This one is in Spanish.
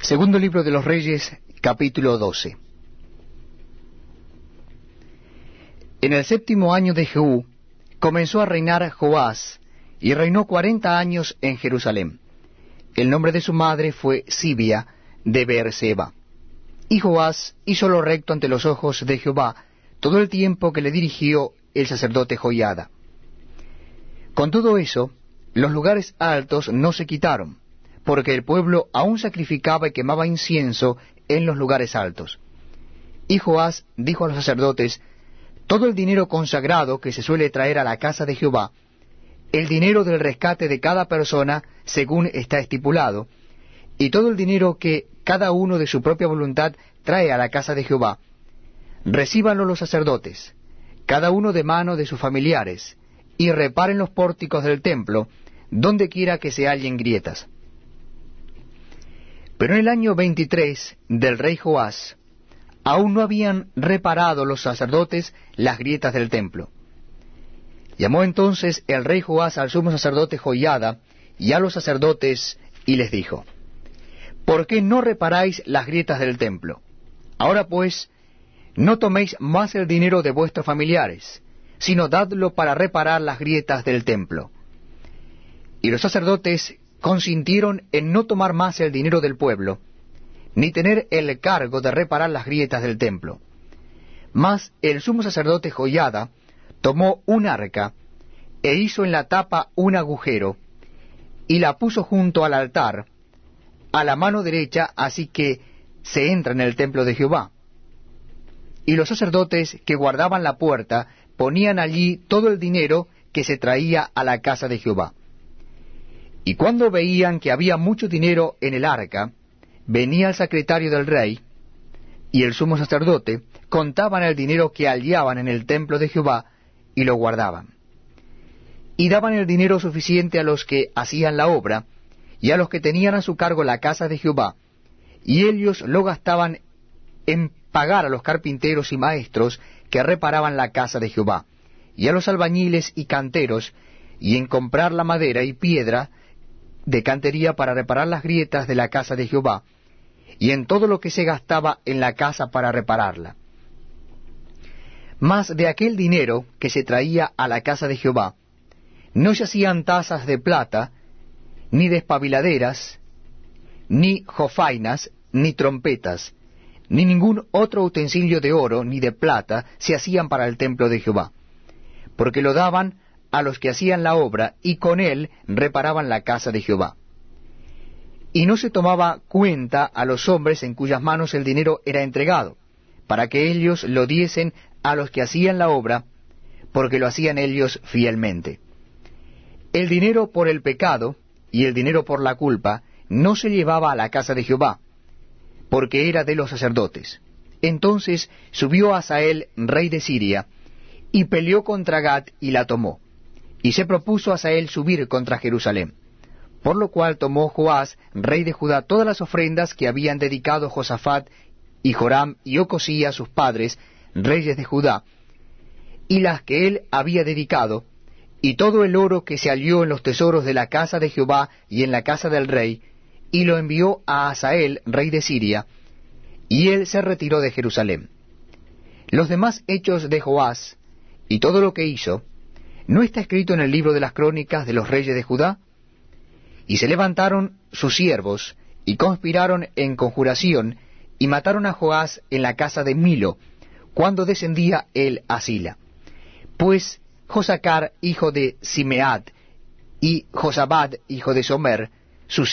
Segundo libro de los Reyes, capítulo 12. En el séptimo año de Jehú comenzó a reinar Joás, y reinó cuarenta años en Jerusalén. El nombre de su madre fue Sibia de Beerseba. Y Joás hizo lo recto ante los ojos de Jehová todo el tiempo que le dirigió el sacerdote Joiada. Con todo eso, los lugares altos no se quitaron, porque el pueblo aún sacrificaba y quemaba incienso en los lugares altos. Y Joás dijo a los sacerdotes, Todo el dinero consagrado que se suele traer a la casa de Jehová, el dinero del rescate de cada persona según está estipulado, y todo el dinero que cada uno de su propia voluntad trae a la casa de Jehová, recíbanlo los sacerdotes, cada uno de mano de sus familiares, y reparen los pórticos del templo, donde quiera que se hallen grietas. Pero en el año veintitrés del rey Joás, aún no habían reparado los sacerdotes las grietas del templo. Llamó entonces el rey Joás al sumo sacerdote Joiada y a los sacerdotes y les dijo, ¿Por qué no reparáis las grietas del templo? Ahora pues, no toméis más el dinero de vuestros familiares, sino dadlo para reparar las grietas del templo. Y los sacerdotes consintieron en no tomar más el dinero del pueblo, ni tener el cargo de reparar las grietas del templo. Mas el sumo sacerdote Joyada tomó un arca, e hizo en la tapa un agujero, y la puso junto al altar, a la mano derecha, así que se entra en el templo de Jehová. Y los sacerdotes que guardaban la puerta ponían allí todo el dinero que se traía a la casa de Jehová. Y cuando veían que había mucho dinero en el arca, venía el secretario del rey y el sumo sacerdote, contaban el dinero que hallaban en el templo de Jehová y lo guardaban. Y daban el dinero suficiente a los que hacían la obra y a los que tenían a su cargo la casa de Jehová, y ellos lo gastaban en pagar a los carpinteros y maestros que reparaban la casa de Jehová, y a los albañiles y canteros, y en comprar la madera y piedra de cantería para reparar las grietas de la casa de Jehová, y en todo lo que se gastaba en la casa para repararla. Mas de aquel dinero que se traía a la casa de Jehová, no se hacían tazas de plata, ni despabiladeras, ni jofainas, ni trompetas, ni ningún otro utensilio de oro ni de plata se hacían para el templo de Jehová, porque lo daban a los que hacían la obra, y con él reparaban la casa de Jehová. Y no se tomaba cuenta a los hombres en cuyas manos el dinero era entregado, para que ellos lo diesen a los que hacían la obra, porque lo hacían ellos fielmente. El dinero por el pecado y el dinero por la culpa no se llevaba a la casa de Jehová, porque era de los sacerdotes. Entonces subió Asael, rey de Siria, y peleó contra Gad y la tomó y se propuso Asael subir contra Jerusalén. Por lo cual tomó Joás, rey de Judá, todas las ofrendas que habían dedicado Josafat y Joram y Ocosía, sus padres, reyes de Judá, y las que él había dedicado, y todo el oro que se halló en los tesoros de la casa de Jehová y en la casa del rey, y lo envió a Asael, rey de Siria, y él se retiró de Jerusalén. Los demás hechos de Joás, y todo lo que hizo, ¿No está escrito en el libro de las crónicas de los reyes de Judá? Y se levantaron sus siervos, y conspiraron en conjuración, y mataron a Joás en la casa de Milo, cuando descendía él a Sila. Pues Josacar, hijo de Simead, y Josabad, hijo de Somer, sus